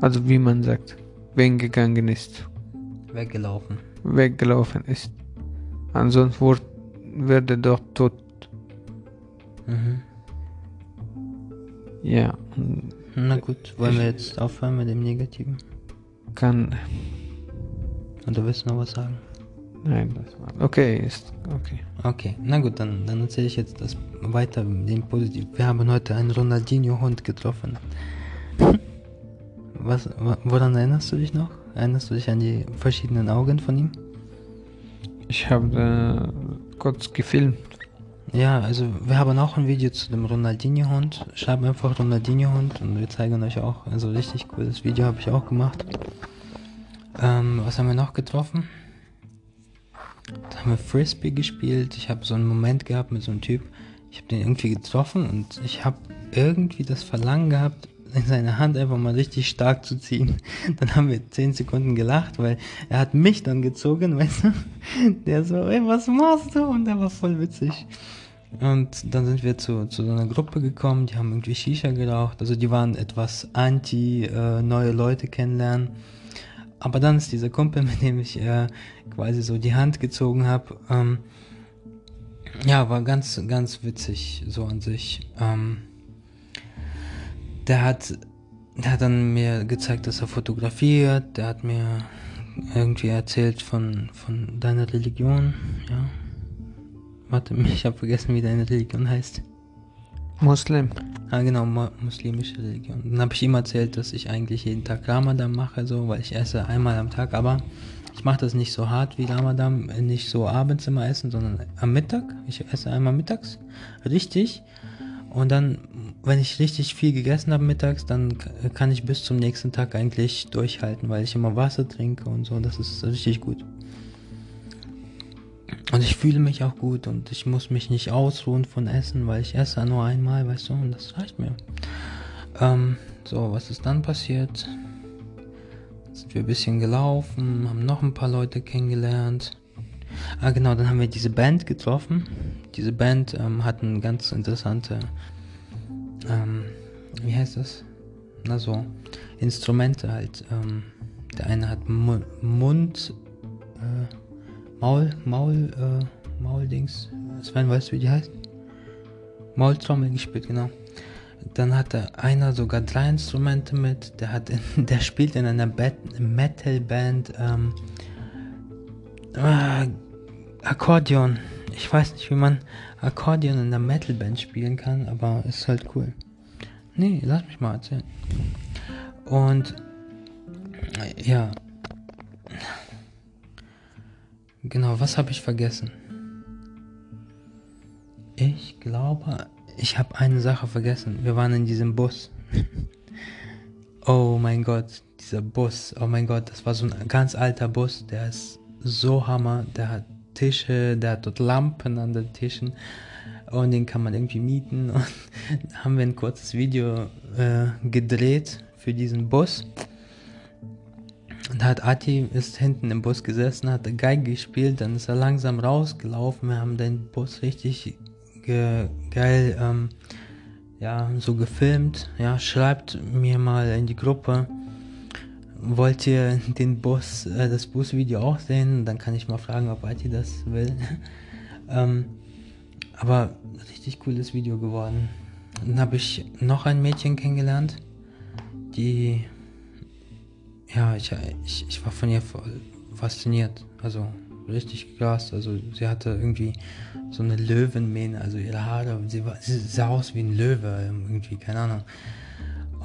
also wie man sagt, weggegangen ist, Weggelaufen. weggelaufen ist. Ansonsten wurde, würde dort tot. Mhm. Ja, und Na gut, wollen wir jetzt aufhören mit dem Negativen? kann. Willst du noch was sagen? Nein, das war. Okay, ist. Okay. Okay, na gut, dann, dann erzähle ich jetzt das weiter, den positiv. Wir haben heute einen Ronaldinho-Hund getroffen. Was, wa- woran erinnerst du dich noch? Erinnerst du dich an die verschiedenen Augen von ihm? Ich habe äh, kurz gefilmt. Ja, also wir haben auch ein Video zu dem Ronaldinho-Hund. Schreibt einfach Ronaldinho-Hund und wir zeigen euch auch. Also richtig cooles Video habe ich auch gemacht. Ähm, was haben wir noch getroffen? Da haben wir Frisbee gespielt. Ich habe so einen Moment gehabt mit so einem Typ. Ich habe den irgendwie getroffen und ich habe irgendwie das Verlangen gehabt, in seine Hand einfach mal richtig stark zu ziehen. Dann haben wir 10 Sekunden gelacht, weil er hat mich dann gezogen, weißt du? Der so, ey, was machst du? Und der war voll witzig. Und dann sind wir zu, zu so einer Gruppe gekommen, die haben irgendwie Shisha geraucht. Also die waren etwas anti äh, neue Leute kennenlernen. Aber dann ist dieser Kumpel, mit dem ich äh, quasi so die Hand gezogen habe, ähm, ja, war ganz, ganz witzig so an sich. Ähm, der hat, der hat dann mir gezeigt, dass er fotografiert. Der hat mir irgendwie erzählt von, von deiner Religion, ja. Warte, ich habe vergessen, wie deine Religion heißt. Muslim. Ah, genau, mu- muslimische Religion. Dann habe ich ihm erzählt, dass ich eigentlich jeden Tag Ramadan mache, so, weil ich esse einmal am Tag, aber ich mache das nicht so hart wie Ramadan, nicht so abends immer essen, sondern am Mittag. Ich esse einmal mittags, richtig. Und dann, wenn ich richtig viel gegessen habe mittags, dann kann ich bis zum nächsten Tag eigentlich durchhalten, weil ich immer Wasser trinke und so. Das ist richtig gut. Und ich fühle mich auch gut und ich muss mich nicht ausruhen von Essen, weil ich esse nur einmal, weißt du, und das reicht mir. Ähm, so, was ist dann passiert? wir ein bisschen gelaufen, haben noch ein paar Leute kennengelernt. Ah, genau, dann haben wir diese Band getroffen. Diese Band ähm, hat eine ganz interessante, ähm, wie heißt das? Na so, Instrumente halt. Ähm, der eine hat Mu Mund, äh, Maul, Maul, äh, Mauldings. Sven, weißt du, wie die heißt? Maultrommel gespielt, genau. Dann hatte einer sogar drei Instrumente mit. Der hat, in, der spielt in einer Metal-Band ähm, äh, Akkordeon. Ich weiß nicht, wie man Akkordeon in einer Metal-Band spielen kann, aber ist halt cool. Nee, lass mich mal erzählen. Und ja. Genau, was habe ich vergessen? Ich glaube, ich habe eine Sache vergessen. Wir waren in diesem Bus. oh mein Gott, dieser Bus. Oh mein Gott, das war so ein ganz alter Bus. Der ist so hammer. Der hat Tische, der hat dort Lampen an den Tischen. Und den kann man irgendwie mieten. Und haben wir ein kurzes Video äh, gedreht für diesen Bus. Und hat Ati ist hinten im Bus gesessen, hat Geige gespielt, dann ist er langsam rausgelaufen. Wir haben den Bus richtig ge geil ähm, ja, so gefilmt. Ja, schreibt mir mal in die Gruppe, wollt ihr den Bus, äh, das Busvideo auch sehen? Dann kann ich mal fragen, ob Ati das will. ähm, aber richtig cooles Video geworden. Dann habe ich noch ein Mädchen kennengelernt, die ja, ich, ich, ich war von ihr voll fasziniert. Also richtig krass. Also sie hatte irgendwie so eine Löwenmähne, also ihre Haare, sie, war, sie sah aus wie ein Löwe, irgendwie, keine Ahnung.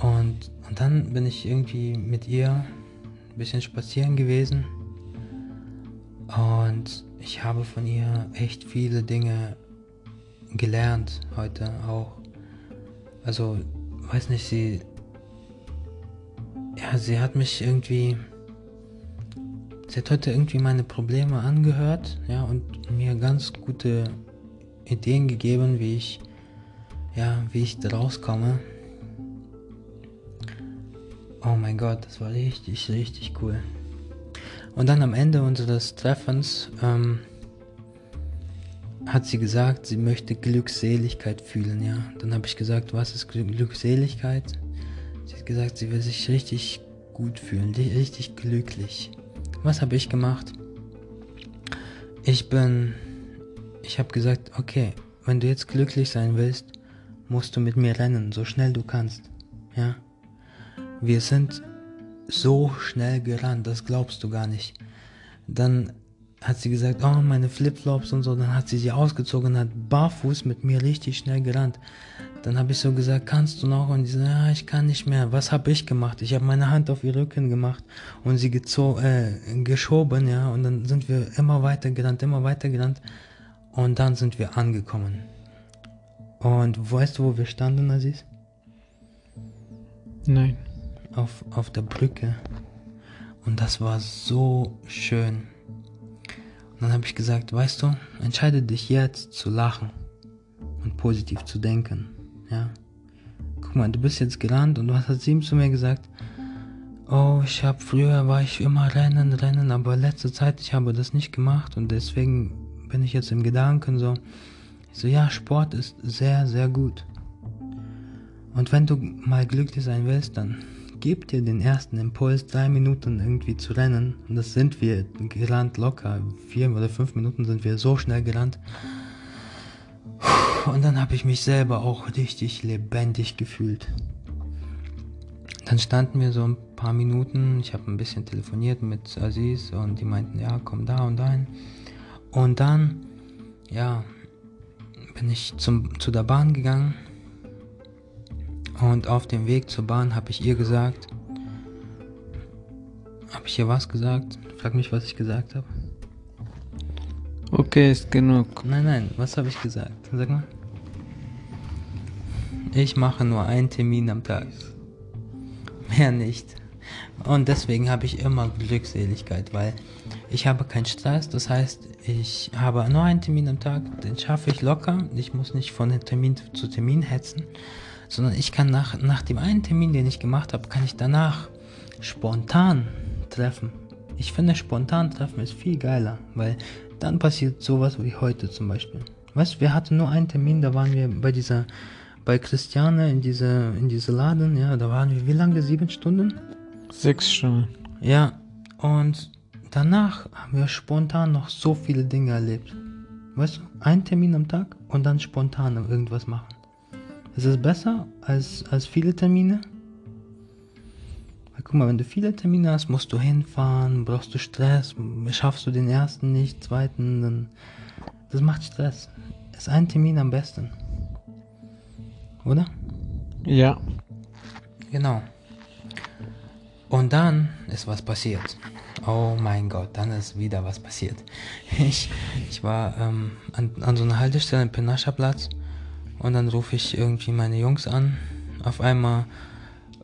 Und, und dann bin ich irgendwie mit ihr ein bisschen spazieren gewesen. Und ich habe von ihr echt viele Dinge gelernt heute auch. Also, weiß nicht, sie. Ja, sie hat mich irgendwie Sie hat heute irgendwie meine Probleme angehört, ja, und mir ganz gute Ideen gegeben, wie ich, ja, wie ich da rauskomme. Oh mein Gott, das war richtig, richtig cool. Und dann am Ende unseres Treffens ähm, hat sie gesagt, sie möchte Glückseligkeit fühlen, ja. Dann habe ich gesagt, was ist Glückseligkeit? Gesagt, sie will sich richtig gut fühlen, richtig glücklich. Was habe ich gemacht? Ich bin. Ich habe gesagt, okay, wenn du jetzt glücklich sein willst, musst du mit mir rennen, so schnell du kannst. Ja? Wir sind so schnell gerannt, das glaubst du gar nicht. Dann hat sie gesagt, oh, meine Flipflops und so. Dann hat sie sie ausgezogen und hat barfuß mit mir richtig schnell gerannt. Dann habe ich so gesagt, kannst du noch? Und sie so, ja, ich kann nicht mehr. Was habe ich gemacht? Ich habe meine Hand auf ihr Rücken gemacht und sie äh, geschoben, ja. Und dann sind wir immer weiter gerannt, immer weiter gerannt. Und dann sind wir angekommen. Und weißt du, wo wir standen, Aziz? Nein. Auf, auf der Brücke. Und das war so schön. Und dann habe ich gesagt, weißt du, entscheide dich jetzt zu lachen und positiv zu denken. Ja. Guck mal, du bist jetzt gerannt und hast hat ihm zu mir gesagt, oh, ich habe früher war ich immer rennen, rennen, aber letzte Zeit ich habe das nicht gemacht und deswegen bin ich jetzt im Gedanken so. Ich so, ja, Sport ist sehr, sehr gut. Und wenn du mal glücklich sein willst, dann gib dir den ersten Impuls, drei Minuten irgendwie zu rennen. Und das sind wir gerannt locker. Vier oder fünf Minuten sind wir so schnell gerannt. Und dann habe ich mich selber auch richtig lebendig gefühlt. Dann standen wir so ein paar Minuten. Ich habe ein bisschen telefoniert mit Aziz und die meinten, ja, komm da und dahin. Und dann, ja, bin ich zum, zu der Bahn gegangen. Und auf dem Weg zur Bahn habe ich ihr gesagt, habe ich ihr was gesagt? Frag mich, was ich gesagt habe. Okay, ist genug. Nein, nein, was habe ich gesagt? Sag mal. Ich mache nur einen Termin am Tag. Mehr nicht. Und deswegen habe ich immer Glückseligkeit, weil ich habe keinen Stress. Das heißt, ich habe nur einen Termin am Tag, den schaffe ich locker. Ich muss nicht von Termin zu Termin hetzen, sondern ich kann nach, nach dem einen Termin, den ich gemacht habe, kann ich danach spontan treffen. Ich finde, spontan treffen ist viel geiler, weil dann passiert sowas wie heute zum Beispiel. Weißt du, wir hatten nur einen Termin, da waren wir bei dieser, bei Christiane in diese, in diese Laden, ja, da waren wir wie lange? Sieben Stunden? Sechs Stunden. Ja, und danach haben wir spontan noch so viele Dinge erlebt. Weißt du, ein Termin am Tag und dann spontan irgendwas machen. Ist es besser als, als viele Termine? Guck mal, wenn du viele Termine hast, musst du hinfahren, brauchst du Stress, schaffst du den ersten nicht, zweiten, dann. Das macht Stress. Ist ein Termin am besten. Oder? Ja. Genau. Und dann ist was passiert. Oh mein Gott, dann ist wieder was passiert. Ich, ich war ähm, an, an so einer Haltestelle im Penascha-Platz und dann rufe ich irgendwie meine Jungs an. Auf einmal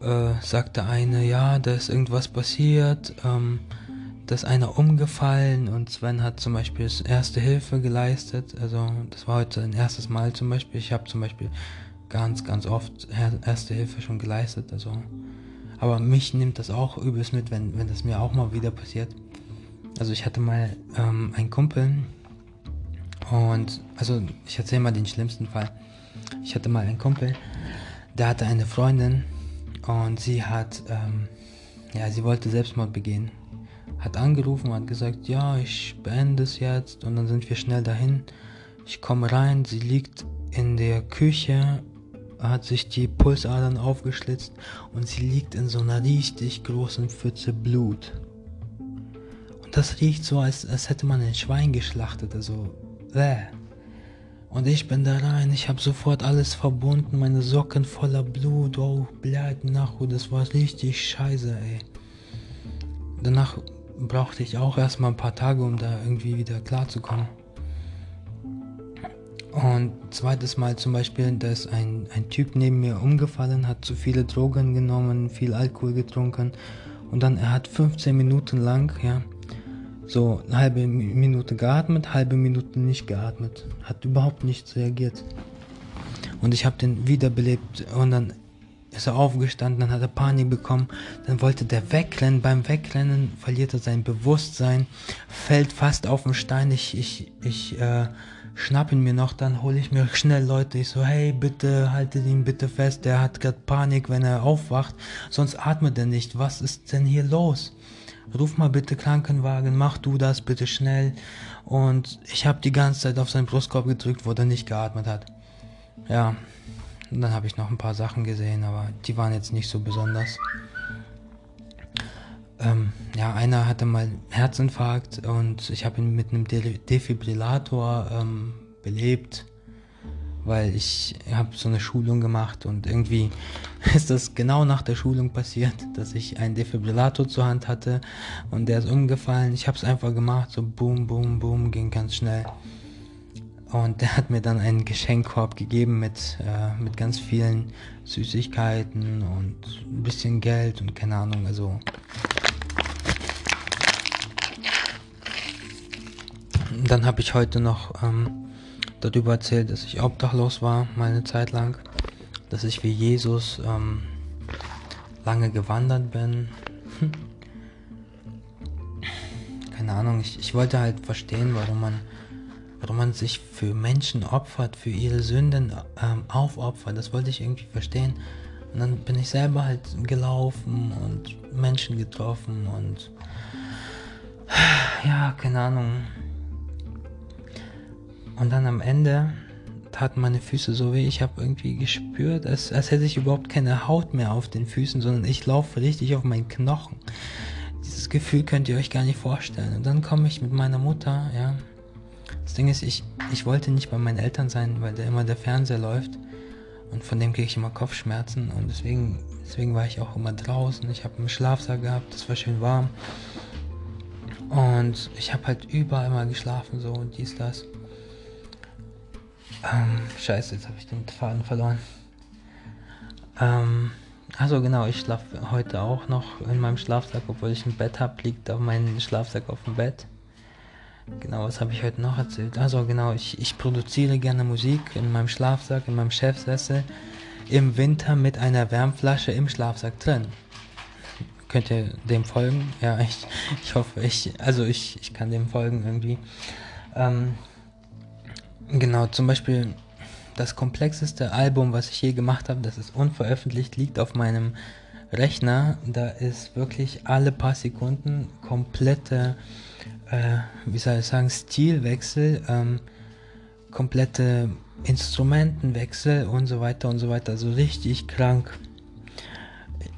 äh, sagte eine, ja, da ist irgendwas passiert, ähm, da ist einer umgefallen und Sven hat zum Beispiel erste Hilfe geleistet. Also das war heute ein erstes Mal zum Beispiel. Ich habe zum Beispiel ganz, ganz oft erste Hilfe schon geleistet. Also aber mich nimmt das auch übelst mit, wenn, wenn das mir auch mal wieder passiert. Also ich hatte mal ähm, einen Kumpel und also ich erzähle mal den schlimmsten Fall. Ich hatte mal einen Kumpel, der hatte eine Freundin und sie hat, ähm, ja, sie wollte Selbstmord begehen. Hat angerufen, hat gesagt, ja, ich beende es jetzt und dann sind wir schnell dahin. Ich komme rein, sie liegt in der Küche hat sich die Pulsadern aufgeschlitzt und sie liegt in so einer richtig großen Pfütze Blut. Und das riecht so, als, als hätte man ein Schwein geschlachtet, also äh. Und ich bin da rein, ich habe sofort alles verbunden, meine Socken voller Blut, oh, blöd, nach, das war richtig scheiße, ey. Danach brauchte ich auch erstmal ein paar Tage, um da irgendwie wieder klarzukommen. Und zweites Mal zum Beispiel, da ist ein, ein Typ neben mir umgefallen, hat zu viele Drogen genommen, viel Alkohol getrunken und dann er hat 15 Minuten lang, ja, so eine halbe Minute geatmet, halbe Minute nicht geatmet, hat überhaupt nichts reagiert. Und ich habe den wiederbelebt und dann ist er aufgestanden, dann hat er Panik bekommen, dann wollte der wegrennen, beim Wegrennen verliert er sein Bewusstsein, fällt fast auf den Stein, ich, ich, ich, äh, schnapp ihn mir noch, dann hole ich mir schnell Leute. Ich so, hey, bitte haltet ihn bitte fest, der hat gerade Panik, wenn er aufwacht, sonst atmet er nicht. Was ist denn hier los? Ruf mal bitte Krankenwagen, mach du das bitte schnell. Und ich habe die ganze Zeit auf seinen Brustkorb gedrückt, wo er nicht geatmet hat. Ja, und dann habe ich noch ein paar Sachen gesehen, aber die waren jetzt nicht so besonders. Ähm, ja, einer hatte mal Herzinfarkt und ich habe ihn mit einem De Defibrillator ähm, belebt, weil ich habe so eine Schulung gemacht und irgendwie ist das genau nach der Schulung passiert, dass ich einen Defibrillator zur Hand hatte und der ist umgefallen. Ich habe es einfach gemacht, so boom, boom, boom, ging ganz schnell. Und der hat mir dann einen Geschenkkorb gegeben mit, äh, mit ganz vielen Süßigkeiten und ein bisschen Geld und keine Ahnung, also Dann habe ich heute noch ähm, darüber erzählt, dass ich obdachlos war, meine Zeit lang. Dass ich wie Jesus ähm, lange gewandert bin. Keine Ahnung, ich, ich wollte halt verstehen, warum man, warum man sich für Menschen opfert, für ihre Sünden ähm, aufopfert. Das wollte ich irgendwie verstehen. Und dann bin ich selber halt gelaufen und Menschen getroffen und ja, keine Ahnung. Und dann am Ende taten meine Füße so weh. Ich habe irgendwie gespürt, als, als hätte ich überhaupt keine Haut mehr auf den Füßen, sondern ich laufe richtig auf meinen Knochen. Dieses Gefühl könnt ihr euch gar nicht vorstellen. Und dann komme ich mit meiner Mutter, ja. Das Ding ist, ich, ich wollte nicht bei meinen Eltern sein, weil da immer der Fernseher läuft. Und von dem kriege ich immer Kopfschmerzen. Und deswegen, deswegen war ich auch immer draußen. Ich habe einen Schlafsaal gehabt, das war schön warm. Und ich habe halt überall mal geschlafen, so und dies, das. Ähm, scheiße, jetzt habe ich den Faden verloren. Ähm, also genau, ich schlafe heute auch noch in meinem Schlafsack, obwohl ich ein Bett habe, liegt auch mein Schlafsack auf dem Bett. Genau, was habe ich heute noch erzählt? Also genau, ich, ich produziere gerne Musik in meinem Schlafsack, in meinem Chefsessel, im Winter mit einer Wärmflasche im Schlafsack drin. könnt ihr dem folgen. Ja, ich, ich hoffe, ich, also ich, ich kann dem folgen irgendwie. Ähm, genau, zum Beispiel das komplexeste Album, was ich je gemacht habe, das ist unveröffentlicht, liegt auf meinem Rechner. Da ist wirklich alle paar Sekunden komplette, äh, wie soll ich sagen, Stilwechsel, ähm, komplette Instrumentenwechsel und so weiter und so weiter. Also richtig krank.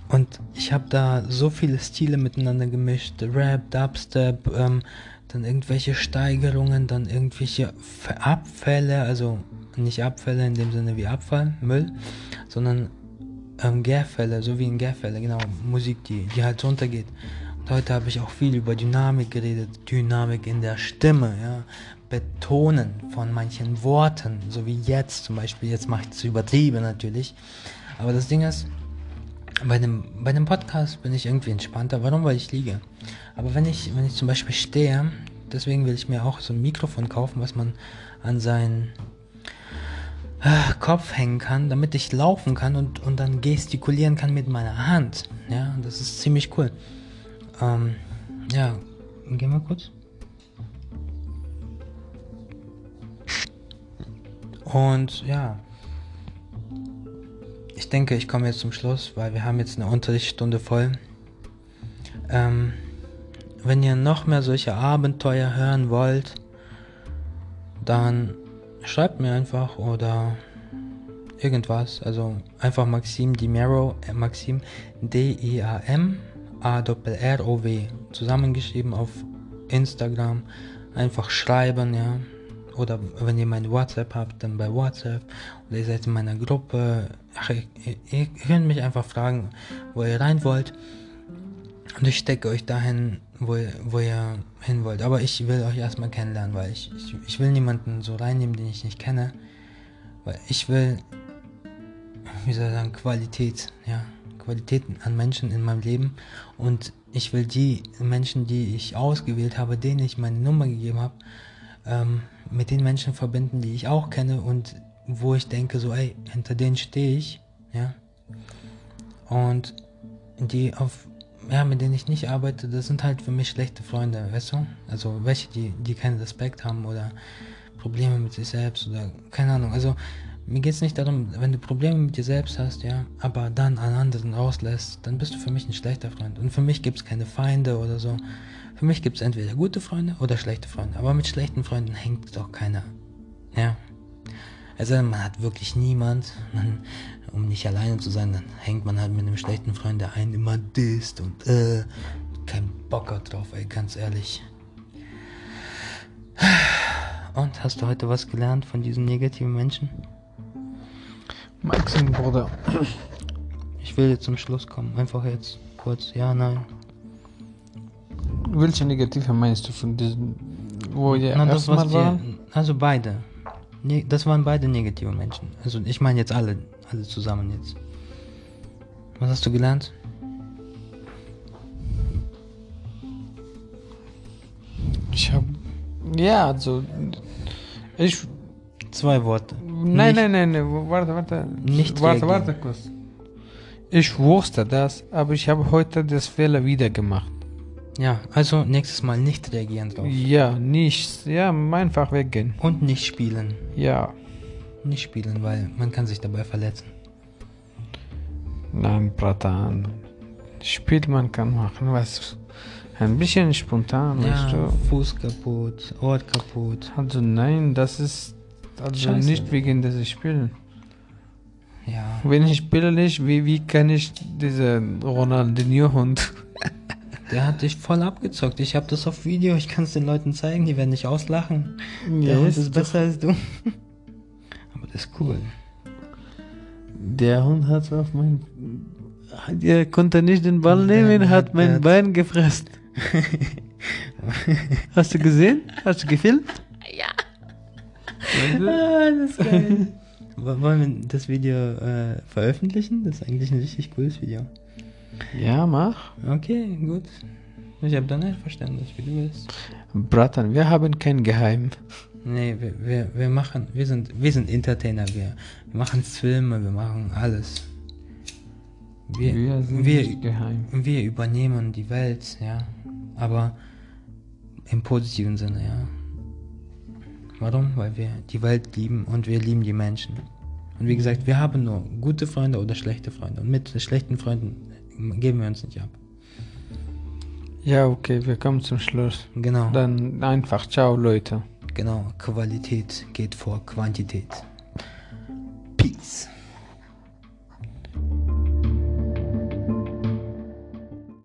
Und ich habe da so viele Stile miteinander gemischt. Rap, Dubstep, ähm, dann irgendwelche Steigerungen, dann irgendwelche Abfälle, also nicht Abfälle in dem Sinne wie Abfall, Müll, sondern ähm, Gärfälle, so wie in Gärfälle, genau, Musik, die, die halt runtergeht. Und heute habe ich auch viel über Dynamik geredet, Dynamik in der Stimme, ja, Betonen von manchen Worten, so wie jetzt zum Beispiel, jetzt mache ich es übertrieben natürlich, aber das Ding ist, bei dem, bei dem Podcast bin ich irgendwie entspannter. Warum? Weil ich liege. Aber wenn ich, wenn ich zum Beispiel stehe, deswegen will ich mir auch so ein Mikrofon kaufen, was man an seinen äh, Kopf hängen kann, damit ich laufen kann und, und dann gestikulieren kann mit meiner Hand. Ja, das ist ziemlich cool. Ähm, ja, gehen wir kurz. Und ja, ich denke, ich komme jetzt zum Schluss, weil wir haben jetzt eine Unterrichtsstunde voll. Ähm, wenn ihr noch mehr solche Abenteuer hören wollt, dann schreibt mir einfach oder irgendwas. Also einfach Maxim Dimero, äh, Maxim D-I-A-M A-R-R-O-W zusammengeschrieben auf Instagram. Einfach schreiben, ja. Oder wenn ihr meine WhatsApp habt, dann bei WhatsApp. Oder ihr seid in meiner Gruppe. Ach, ihr, ihr könnt mich einfach fragen, wo ihr rein wollt. Und ich stecke euch dahin, wo, wo ihr hin wollt. Aber ich will euch erstmal kennenlernen, weil ich, ich, ich will niemanden so reinnehmen, den ich nicht kenne. Weil ich will, wie soll ich sagen, Qualität, ja. Qualität an Menschen in meinem Leben. Und ich will die Menschen, die ich ausgewählt habe, denen ich meine Nummer gegeben habe, ähm, mit den Menschen verbinden, die ich auch kenne und wo ich denke, so, ey, hinter denen stehe ich, ja. Und die auf, ja, mit denen ich nicht arbeite, das sind halt für mich schlechte Freunde, weißt du? Also welche, die, die keinen Respekt haben oder Probleme mit sich selbst oder keine Ahnung. Also mir geht es nicht darum, wenn du Probleme mit dir selbst hast, ja, aber dann an anderen rauslässt, dann bist du für mich ein schlechter Freund. Und für mich gibt es keine Feinde oder so. Für mich gibt es entweder gute Freunde oder schlechte Freunde. Aber mit schlechten Freunden hängt doch keiner. Ja. Also man hat wirklich niemand, man, um nicht alleine zu sein, dann hängt man halt mit einem schlechten Freund, der einen immer disst und äh, kein Bock hat drauf, ey, ganz ehrlich. Und hast du heute was gelernt von diesen negativen Menschen? Maxim, Bruder. Ich will jetzt zum Schluss kommen. Einfach jetzt kurz. Ja, nein. Welche negative meinst du von diesen, wo ihr Na, das, was die, also beide. Ne, das waren beide negative Menschen. Also ich meine jetzt alle, alle zusammen jetzt. Was hast du gelernt? Ich hab, ja, also, ich, Zwei Worte. nein, Nicht- nein, nein, nein, warte, warte, Nicht warte, reagieren. warte kurz. Ich wusste das, aber ich habe heute das Fehler wieder gemacht. Ja, also nächstes Mal nicht reagieren drauf. Ja, nicht, ja, einfach weggehen. Und nicht spielen. Ja, Nicht spielen, weil man kann sich dabei verletzen. nein, Bratan. Spiel man kann machen, was, ein bisschen spontan, weißt Ja, du. Fuß kaputt, Ohr kaputt. Also nein, das ist, also Scheiße. nicht wegen des Spielen. Ja. Wenn ich spiele nicht, wie, wie kann ich diese Ronaldinho-Hund? Der hat dich voll abgezockt. Ich habe das auf Video, ich kann es den Leuten zeigen, die werden dich auslachen. Der Ja, Hund ist ist besser als du. Aber das ist cool. Der Hund hat auf mein. Er konnte nicht den Ball Der nehmen, hat- hat mein hat- Bein gefressen. Hast du gesehen? Hast du gefilmt? Ah, das ist geil. Wo- Wollen wir das Video äh, veröffentlichen? Das ist eigentlich ein richtig cooles Video. Ja, mach. Okay, gut. Ich habe dann nicht Verständnis, wie du willst. Bratan, wir haben kein Geheim. Nee, wir, wir, wir machen, wir sind, wir sind Entertainer, wir, wir machen Filme, wir machen alles. Wir, Wir sind wir, nicht geheim. wir übernehmen die Welt, ja. Aber im positiven Sinne, ja. Warum? Weil wir die Welt lieben und wir lieben die Menschen. Und wie gesagt, wir haben nur gute Freunde oder schlechte Freunde. Und mit schlechten Freunden geben wir uns nicht ab. Ja, okay, wir kommen zum Schluss. Genau. Dann einfach, ciao Leute. Genau, Qualität geht vor Quantität. Peace.